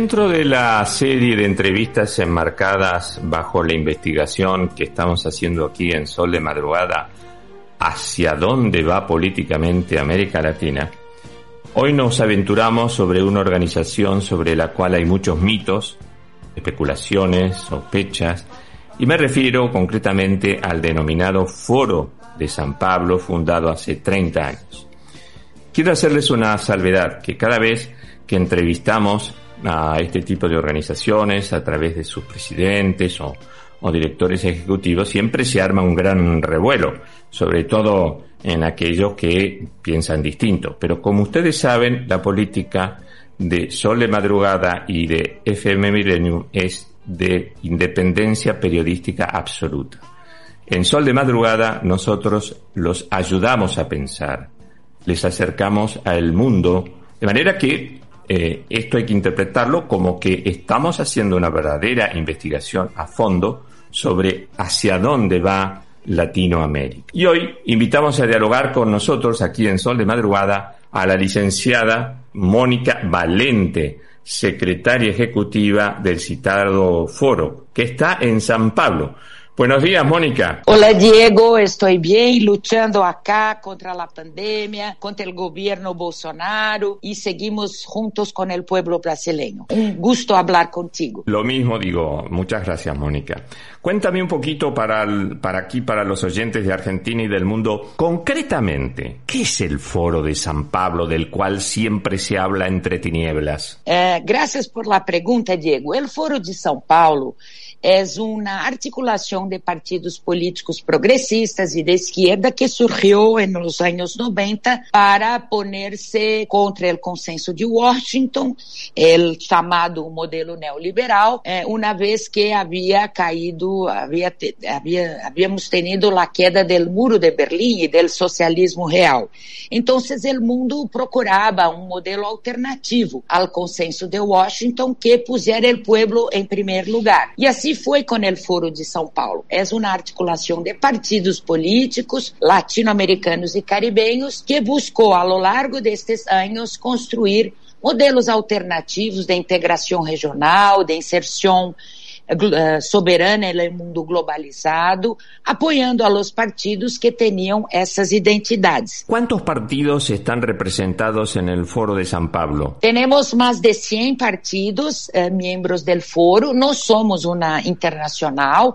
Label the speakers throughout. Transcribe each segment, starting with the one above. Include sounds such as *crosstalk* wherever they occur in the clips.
Speaker 1: Dentro de la serie de entrevistas enmarcadas bajo la investigación que estamos haciendo aquí en Sol de Madrugada hacia dónde va políticamente América Latina, hoy nos aventuramos sobre una organización sobre la cual hay muchos mitos, especulaciones, sospechas, y me refiero concretamente al denominado Foro de San Pablo fundado hace 30 años. Quiero hacerles una salvedad, que cada vez que entrevistamos a este tipo de organizaciones a través de sus presidentes o, directores ejecutivos, siempre se arma un gran revuelo, sobre todo en aquellos que piensan distinto. Pero como ustedes saben, la política de Sol de Madrugada y de FM Millennium es de independencia periodística absoluta. En Sol de Madrugada nosotros los ayudamos a pensar, les acercamos al mundo, de manera que eh, esto hay que interpretarlo como que estamos haciendo una verdadera investigación a fondo sobre hacia dónde va Latinoamérica. Y hoy invitamos a dialogar con nosotros aquí en Sol de Madrugada a la licenciada Mónica Valente, secretaria ejecutiva del citado foro, que está en San Pablo. Buenos días, Mónica.
Speaker 2: Hola, Diego. Estoy bien luchando acá contra la pandemia, contra el gobierno Bolsonaro y seguimos juntos con el pueblo brasileño. Un gusto hablar contigo.
Speaker 1: Lo mismo digo. Muchas gracias, Mónica. Cuéntame un poquito para, para aquí, para los oyentes de Argentina y del mundo, concretamente, ¿qué es el Foro de San Pablo del cual siempre se habla entre tinieblas?
Speaker 2: Eh, gracias por la pregunta, Diego. El Foro de São Paulo é uma articulação de partidos políticos progressistas e de esquerda que surgiu nos anos 90 para poner-se contra o consenso de Washington, o chamado modelo neoliberal, eh, uma vez que havia caído, havia, havia, havíamos tenido queda do muro de Berlim e do socialismo real. Então, o mundo procurava um modelo alternativo ao consenso de Washington que pusiera o povo em primeiro lugar. E assim foi o Foro de São Paulo. É uma articulação de partidos políticos latino-americanos e caribenhos que buscou, ao longo destes anos, construir modelos alternativos de integração regional, de inserção Eh, soberana no mundo globalizado, apoiando a los partidos que tinham essas identidades.
Speaker 1: Quantos partidos estão representados no Foro de São Paulo?
Speaker 2: Temos mais de 100 partidos eh, membros do foro. Nós somos uma internacional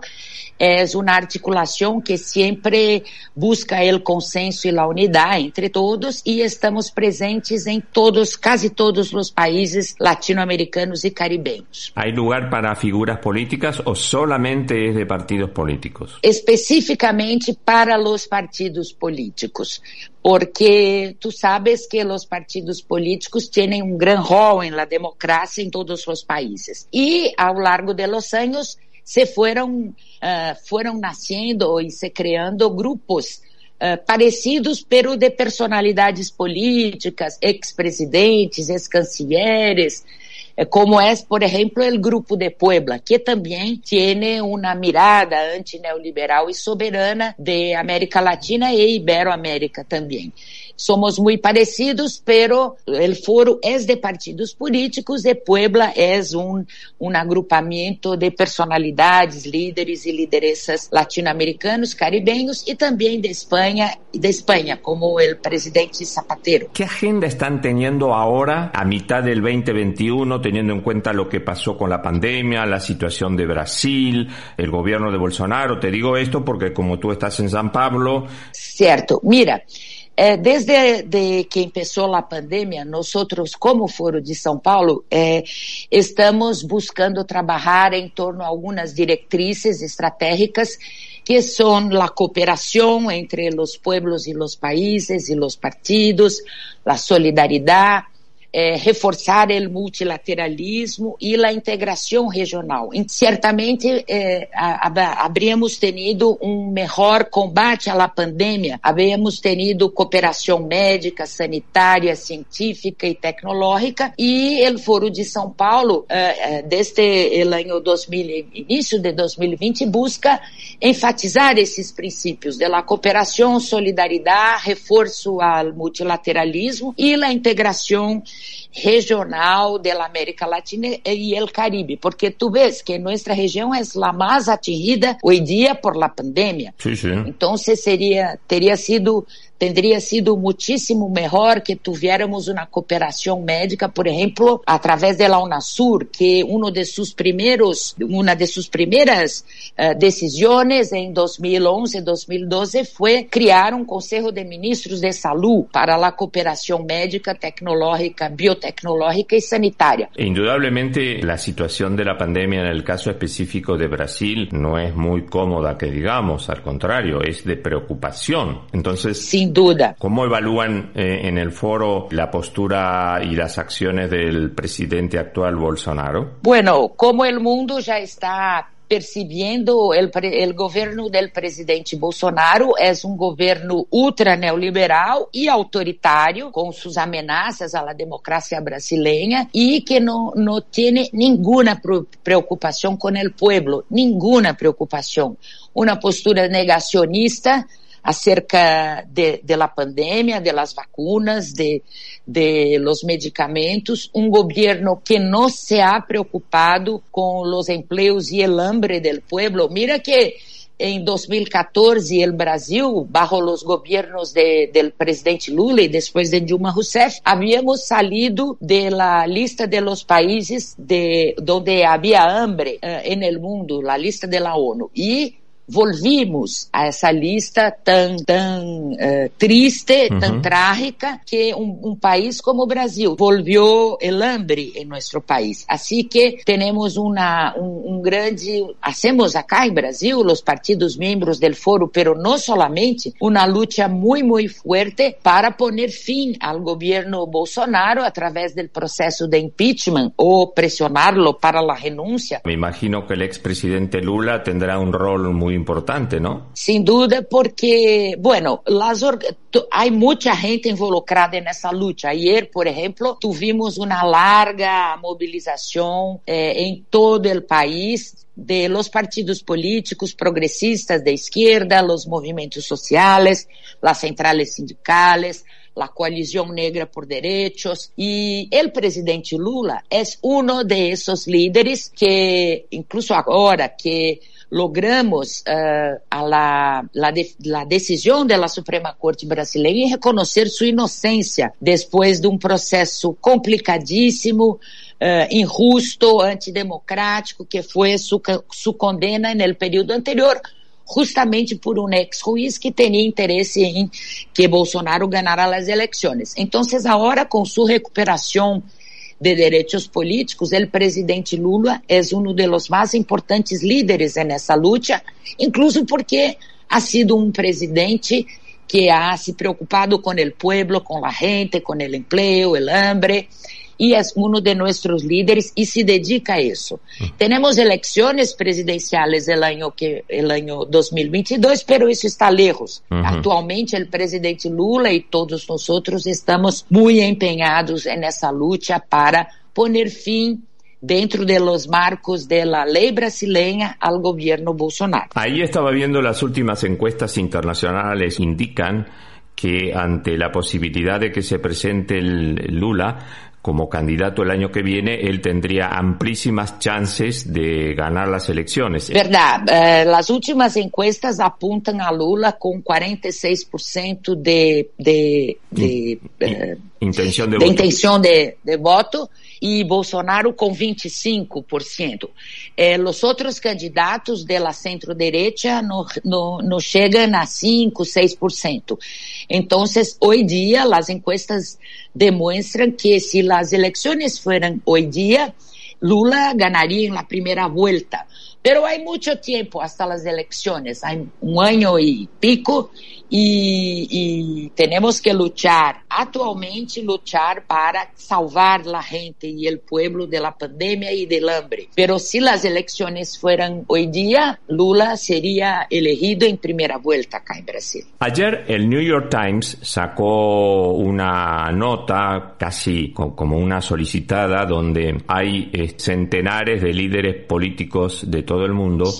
Speaker 2: é uma articulação que sempre busca o consenso e a unidade entre todos e estamos presentes em todos, quase todos os países latino-americanos e caribenhos.
Speaker 1: Há lugar para figuras políticas ou solamente é de partidos políticos?
Speaker 2: Especificamente para os partidos políticos, porque tu sabes que os partidos políticos têm um grande rol em la democracia em todos os países. E ao largo de los anos se foram, uh, foram nascendo e se criando grupos uh, parecidos, pero de personalidades políticas, ex-presidentes, ex-cancilleres, eh, como é, por exemplo, o Grupo de Puebla, que também tem uma mirada antineoliberal e soberana de América Latina e Iberoamérica também. Somos muy parecidos, pero el foro es de partidos políticos y Puebla es un, un agrupamiento de personalidades, líderes y lideresas latinoamericanos, caribeños y también de España, de España, como el presidente Zapatero.
Speaker 1: ¿Qué agenda están teniendo ahora a mitad del 2021, teniendo en cuenta lo que pasó con la pandemia, la situación de Brasil, el gobierno de Bolsonaro? Te digo esto porque como tú estás en San Pablo.
Speaker 2: Cierto, mira. É, desde de que começou a pandemia, nós, como Foro de São Paulo, é, estamos buscando trabalhar em torno a algumas diretrizes estratégicas que são a cooperação entre os pueblos e os países e os partidos, a solidariedade, eh, reforçar o multilateralismo e a integração regional. E, certamente eh, habríamos tenido um melhor combate à pandemia, habríamos tenido cooperação médica, sanitária, científica e tecnológica e o Foro de São Paulo, eh, desde o ano 2000, início de 2020, busca enfatizar esses princípios da cooperação, solidariedade, reforço ao multilateralismo e a integração regional da América Latina e el Caribe, porque tu ves que nossa região é a mais atingida hoje dia por la pandemia.
Speaker 1: Sí, sí.
Speaker 2: Então seria teria sido tendría sido muchísimo mejor que tuviéramos una cooperación médica, por ejemplo, a través de la UNASUR, que uno de sus primeros, una de sus primeras uh, decisiones en 2011, 2012 fue crear un Consejo de Ministros de Salud para la cooperación médica, tecnológica, biotecnológica y sanitaria.
Speaker 1: Indudablemente la situación de la pandemia el caso específico de Brasil no es muy cómoda, que digamos, al contrario, es de preocupación. Entonces,
Speaker 2: sí, sin duda.
Speaker 1: ¿Cómo evalúan eh, en el foro la postura y las acciones del presidente actual Bolsonaro?
Speaker 2: Bueno, como el mundo ya está percebendo el, el governo del presidente Bolsonaro é um governo ultra neoliberal e autoritário, com suas ameaças à democracia brasileira e que não, não tem nenhuma preocupação com o povo, nenhuma preocupação. Uma postura negacionista acerca de, de la pandemia, de las vacunas, de, de los medicamentos, un gobierno que no se ha preocupado con los empleos y el hambre del pueblo. Mira que em 2014 el Brasil, bajo los gobiernos de, del presidente Lula y después de Dilma Rousseff, habíamos salido de la lista de los países de, donde había hambre uh, en el mundo, la lista de la ONU. Y volvimos a essa lista tão, tão uh, triste, uhum. tão trágica, que um, um, país como o Brasil volvió el hambre em nosso país. Assim que temos uma, um, um, grande, hacemos acá em Brasil, os partidos membros do foro, pero não solamente, uma luta muito, muito forte para poner fim ao governo Bolsonaro através do processo de impeachment ou pressioná-lo para a renúncia.
Speaker 1: Me imagino que o ex-presidente Lula terá um rol muito importante, ¿no?
Speaker 2: Sin duda, porque, bueno, las hay mucha gente involucrada en esa lucha. Ayer, por ejemplo, tuvimos una larga movilización eh, en todo el país de los partidos políticos progresistas de izquierda, los movimientos sociales, las centrales sindicales, la coalición negra por derechos. Y el presidente Lula es uno de esos líderes que incluso ahora que logramos uh, a la, la, de, la decisão da Suprema Corte brasileira em reconhecer sua inocência depois de um processo complicadíssimo, uh, injusto, antidemocrático, que foi su, su condena no período anterior, justamente por um ex-juiz que tinha interesse em que Bolsonaro ganara as eleições. Então, agora, com sua recuperação de Direitos Políticos, o presidente Lula é um dos mais importantes líderes nessa luta, incluso porque ha sido um presidente que ha se preocupado com o pueblo, com a gente, com o emprego, o hambre, y es uno de nuestros líderes y se dedica a eso. Mm. Tenemos elecciones presidenciales el año, que, el año 2022, pero eso está lejos. Uh -huh. Actualmente el presidente Lula y todos nosotros estamos muy empeñados en esa lucha para poner fin dentro de los marcos de la ley brasileña al gobierno Bolsonaro.
Speaker 1: Ahí estaba viendo las últimas encuestas internacionales indican que ante la posibilidad de que se presente el Lula como candidato el año que viene, él tendría amplísimas chances de ganar las elecciones.
Speaker 2: Verdad, eh, las últimas encuestas apuntan a Lula con 46% de, de, de,
Speaker 1: eh, intención de,
Speaker 2: de
Speaker 1: voto.
Speaker 2: intención de, de voto e Bolsonaro com 25%. Eh, os outros candidatos da centro-direita não, não, não chegam a 5%, 6%. Então, hoje dia, as encuestas demonstram que se as eleições foram hoje dia, Lula ganharia na primeira volta. Pero hay mucho tiempo hasta las elecciones, hay un año y pico y, y, tenemos que luchar, actualmente luchar para salvar la gente y el pueblo de la pandemia y del hambre. Pero si las elecciones fueran hoy día, Lula sería elegido en primera vuelta acá en Brasil.
Speaker 1: Ayer el New York Times sacó una nota casi como una solicitada donde hay eh, centenares de líderes políticos de todo el mundo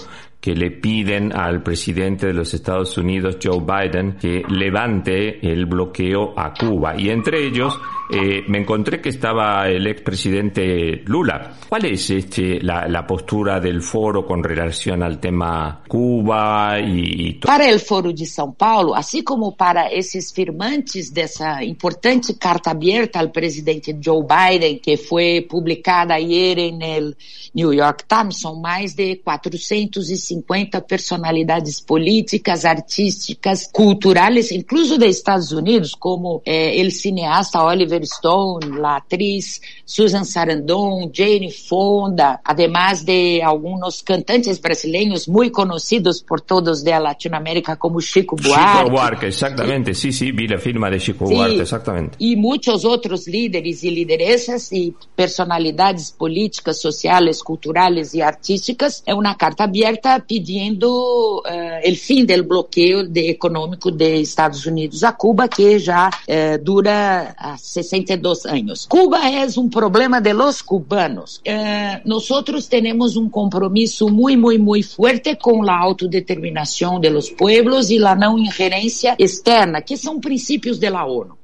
Speaker 1: que le piden al presidente de los Estados Unidos, Joe Biden, que levante el bloqueo a Cuba. Y entre ellos eh, me encontré que estaba el expresidente Lula. ¿Cuál es este, la, la, postura del foro con relación al tema Cuba y, y
Speaker 2: Para el foro de São Paulo, así como para esses firmantes dessa importante carta aberta al presidente Joe Biden, que fue publicada ayer en el New York Times, son más de 450 personalidades políticas, artísticas, culturales, incluso de Estados Unidos, como el cineasta Oliver Stone, la actriz Susan Sarandon, Jane Fonda, además de algunos cantantes brasileños muy conocidos por todos de Latinoamérica como Chico Buarque.
Speaker 1: Chico Buarque, exactamente, sí, sí, vi la firma de Chico
Speaker 2: Sí.
Speaker 1: Buarque, exactamente.
Speaker 2: E muitos outros líderes e lideresas e personalidades políticas, sociais, culturais e artísticas. É uma carta aberta pedindo eh, o fim do bloqueio de- econômico de Estados Unidos a Cuba, que já eh, dura há 62 anos. Cuba é um problema de los cubanos. Eh, nosotros tenemos um compromisso muito, muito, muito fuerte com a autodeterminação de los pueblos e a não ingerência externa, que são princípios de la ONU.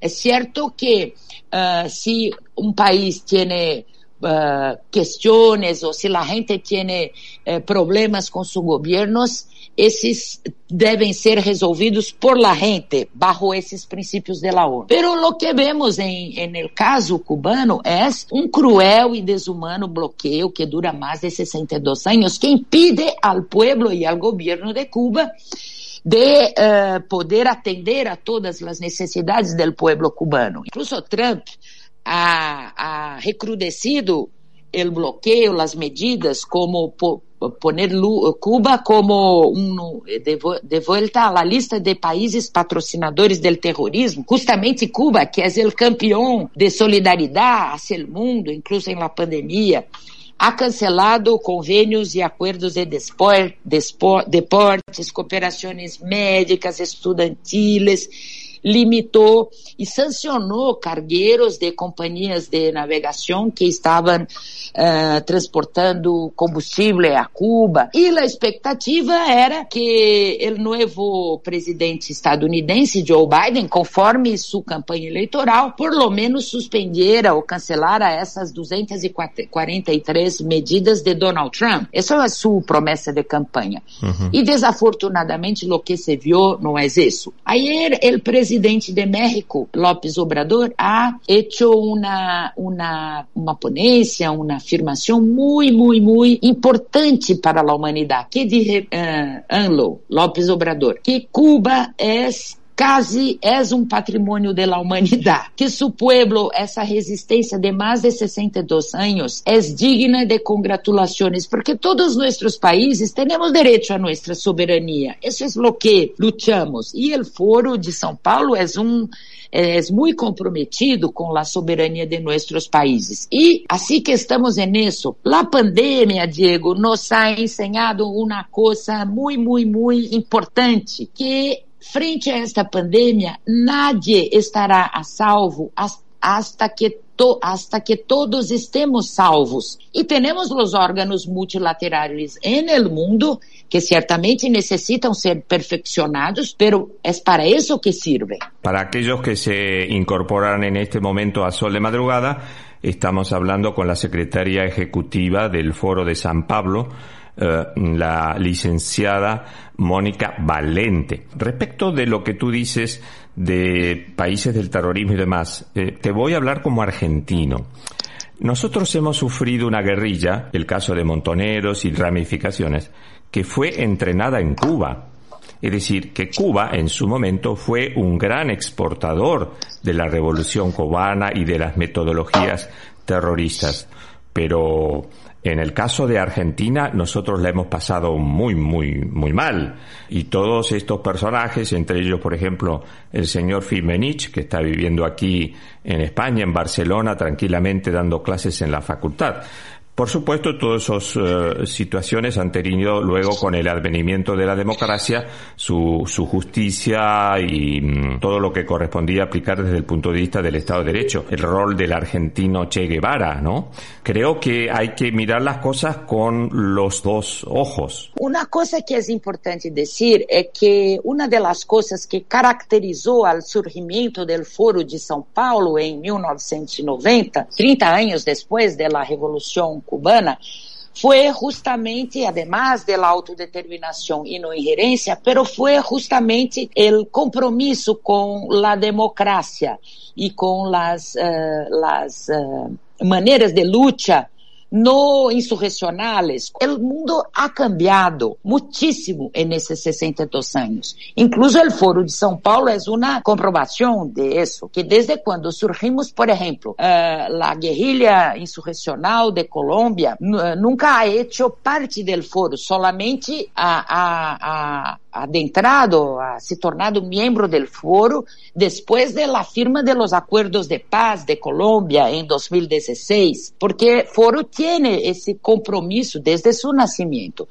Speaker 2: É certo que ah, se um país tem questões ou se a gente tem eh, problemas com seus governos, esses devem ser resolvidos por la gente, bajo esses princípios de la ONU. Pero lo que vemos em, el caso cubano é um cruel e desumano bloqueio que dura mais de 62 anos, que impide al pueblo e al gobierno de Cuba de eh, poder atender a todas as necessidades do pueblo cubano. Incluso Trump ha, ha recrudecido o bloqueio, as medidas, como Lu- Cuba como um, de, vo- de volta à lista de países patrocinadores do terrorismo. Justamente Cuba, que é o campeão de solidariedade hacia o mundo, incluso em la pandemia ha cancelado convênios e acordos de despor, despor, deportes, cooperações médicas, estudantiles, limitou e sancionou cargueiros de companhias de navegação que estavam eh, transportando combustível a Cuba. E a expectativa era que o novo presidente estadunidense, Joe Biden, conforme sua campanha eleitoral, por lo menos suspendiera ou cancelara essas 243 medidas de Donald Trump. Essa é a sua promessa de campanha. E desafortunadamente o que se viu não é isso. Ayer o presidente de México, López Obrador, ha hecho una, una, uma ponência, uma afirmação muito, muito, muito importante para a humanidade, que dice uh, ANLO, López Obrador, que Cuba é casi es un patrimonio de la humanidad, *laughs* que su pueblo, esa resistencia de más de 62 años, es digna de congratulaciones, porque todos nuestros países tenemos derecho a nuestra soberanía. Eso es lo que luchamos. Y el foro de São Paulo es un es muy comprometido con la soberanía de nuestros países. Y así que estamos en eso. La pandemia, Diego, nos ha enseñado una cosa muy, muy, muy importante, que frente a esta pandemia, nadie estará a salvo hasta que hasta que todos estemos salvos. E temos os órgãos multilaterais en el mundo que certamente necessitam ser perfeccionados, pero es para eso que sirven.
Speaker 1: Para aquellos que se incorporan en este momento a Sol de Madrugada, estamos hablando con la secretaria ejecutiva del Foro de San Pablo, eh, la licenciada Mónica Valente. Respecto de lo que tú dices de países del terrorismo y demás, eh, te voy a hablar como argentino. Nosotros hemos sufrido una guerrilla, el caso de Montoneros y ramificaciones, que fue entrenada en Cuba. Es decir, que Cuba en su momento fue un gran exportador de la revolución cubana y de las metodologías terroristas. Pero en el caso de Argentina, nosotros la hemos pasado muy, muy, muy mal. Y todos estos personajes, entre ellos, por ejemplo, el señor Fimenich, que está viviendo aquí en España, en Barcelona, tranquilamente dando clases en la facultad. Por supuesto, todas esas uh, situaciones han tenido luego con el advenimiento de la democracia su, su justicia y mm, todo lo que correspondía aplicar desde el punto de vista del Estado de Derecho. El rol del argentino Che Guevara, ¿no? Creo que hay que mirar las cosas con los dos ojos.
Speaker 2: Una cosa que es importante decir es que una de las cosas que caracterizó al surgimiento del Foro de São Paulo en 1990, 30 años después de la Revolución cubana foi justamente, además de la autodeterminação e não ingerência, pero foi justamente o compromisso com a democracia e com as, uh, las uh, maneiras de luta no insurrecionales, el mundo ha cambiado muchísimo en esos 62 años. Incluso el Foro de São Paulo es una comprobación de eso, que desde cuando surgimos, por ejemplo, uh, la guerrilla insurreccional de Colombia nunca ha hecho parte del foro, solamente ha, ha, ha adentrado, ha se tornado miembro del foro después de la firma de los acuerdos de paz de Colombia en 2016, porque foro tiene ese compromiso desde su nacimiento.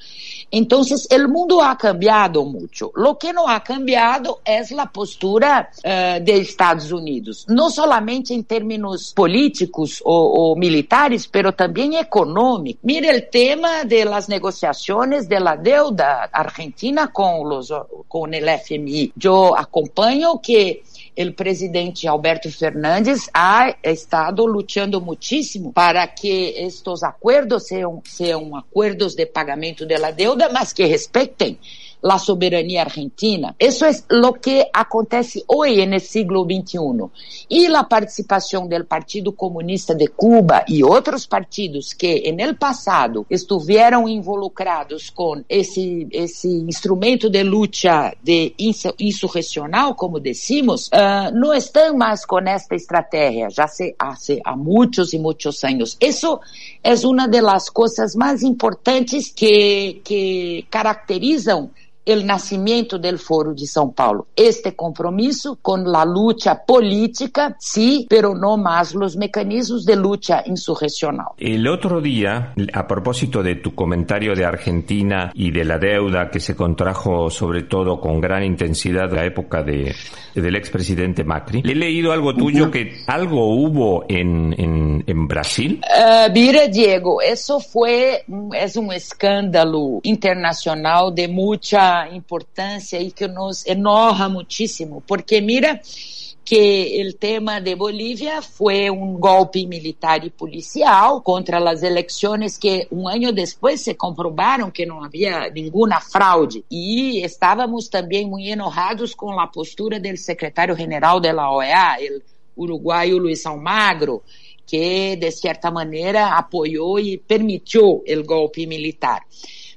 Speaker 2: Entonces, el mundo ha cambiado mucho. Lo que no ha cambiado es la postura uh, Estados Unidos, no solamente en términos políticos o, o militares, pero también económicos. Mire el tema negociaciones de la deuda argentina con, los, con el FMI. Yo acompaño que o presidente Alberto Fernandes ha estado lutando muitíssimo para que estes acordos sejam, acordos de pagamento da deuda, mas que respeitem la soberanía argentina. Eso es lo que acontece hoy en el siglo XXI. Y la participación del Partido Comunista de Cuba y otros partidos que en el pasado estuvieron involucrados con ese, ese instrumento de lucha de insurreccional, como decimos, uh, no están más con esta estrategia ya hace, hace a muchos y muchos años. Eso es una de las importantes que, que caracterizan o nascimento do Foro de São Paulo. Este compromisso com a luta política, sí, pero no más los mecanismos de lucha insurreccional.
Speaker 1: El otro día, a propósito de tu comentario de Argentina y de la deuda que se contrajo sobre todo con gran intensidad en la época de, del expresidente Macri, he leído algo tuyo que algo hubo en, en, en Brasil.
Speaker 2: Uh, mira, Diego, eso fue, es un escándalo internacional de mucha importância e que nos enoja muitíssimo, porque mira que o tema de Bolívia foi um golpe militar e policial contra as eleições que um ano depois se comprovaram que não havia nenhuma fraude e estávamos também muito enojados com a postura do secretário-geral da OEA, o uruguaio Luiz Almagro, que de certa maneira apoiou e permitiu o golpe militar.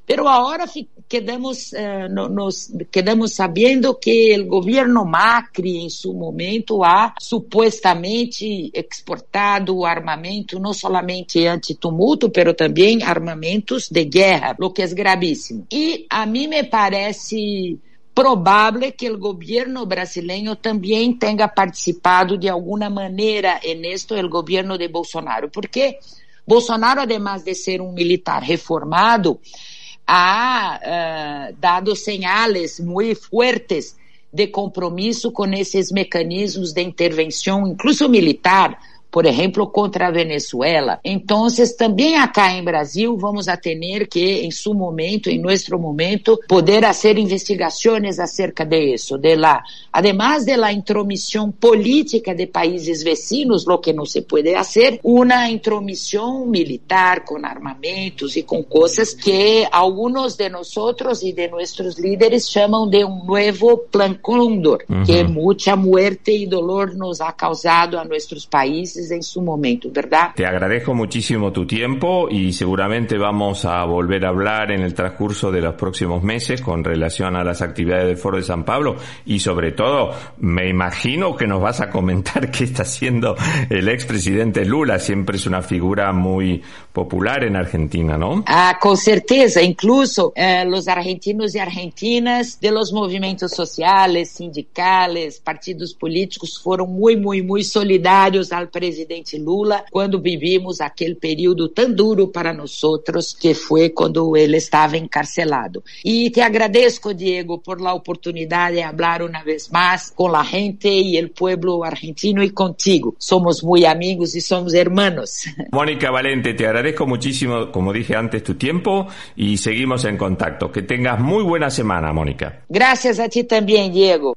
Speaker 2: Pero ahora quedamos, eh, no, nos, quedamos sabendo que o governo Macri, em seu momento, ha supostamente exportado armamento não somente anti-tumulto, pero também armamentos de guerra, o que é gravíssimo. E a mim me parece provável que o governo brasileiro também tenha participado de alguma maneira en esto el governo de Bolsonaro, porque Bolsonaro, además de ser um militar reformado, ha uh, dado señales muy fuertes de compromisso com esses mecanismos de intervenção, incluso militar, por exemplo, contra a Venezuela. Então, também acá em Brasil vamos a ter que, em seu momento, em nosso momento, poder fazer investigações acerca de isso, de la, además de la intromissão política de países vecinos, lo que não se pode fazer, uma intromissão militar com armamentos e com coisas que alguns de nós e de nossos líderes chamam de um novo Plan Condor, uhum. que muita muerte e dolor nos ha causado a nossos países en su momento, ¿verdad?
Speaker 1: Te agradezco muchísimo tu tiempo y seguramente vamos a volver a hablar en el transcurso de los próximos meses con relación a las actividades del Foro de San Pablo y sobre todo me imagino que nos vas a comentar *laughs* qué está haciendo el expresidente Lula, siempre es una figura muy popular en Argentina, ¿no?
Speaker 2: Ah, con certeza, incluso eh, los argentinos y argentinas de los movimientos sociales, sindicales, partidos políticos fueron muy, muy, muy solidarios al presidente presidente Lula quando vivimos aquele período tão duro para nós outros, que foi quando ele estava encarcelado. E te agradeço, Diego, por la oportunidade de falar uma vez mais com a gente e o pueblo argentino e contigo. Somos muito amigos e somos hermanos. *laughs*
Speaker 1: Mónica Valente, te agradezco muchísimo, como dije antes, tu tiempo y seguimos en contacto. Que tengas muy buena semana, Mónica.
Speaker 2: Gracias a ti también, Diego.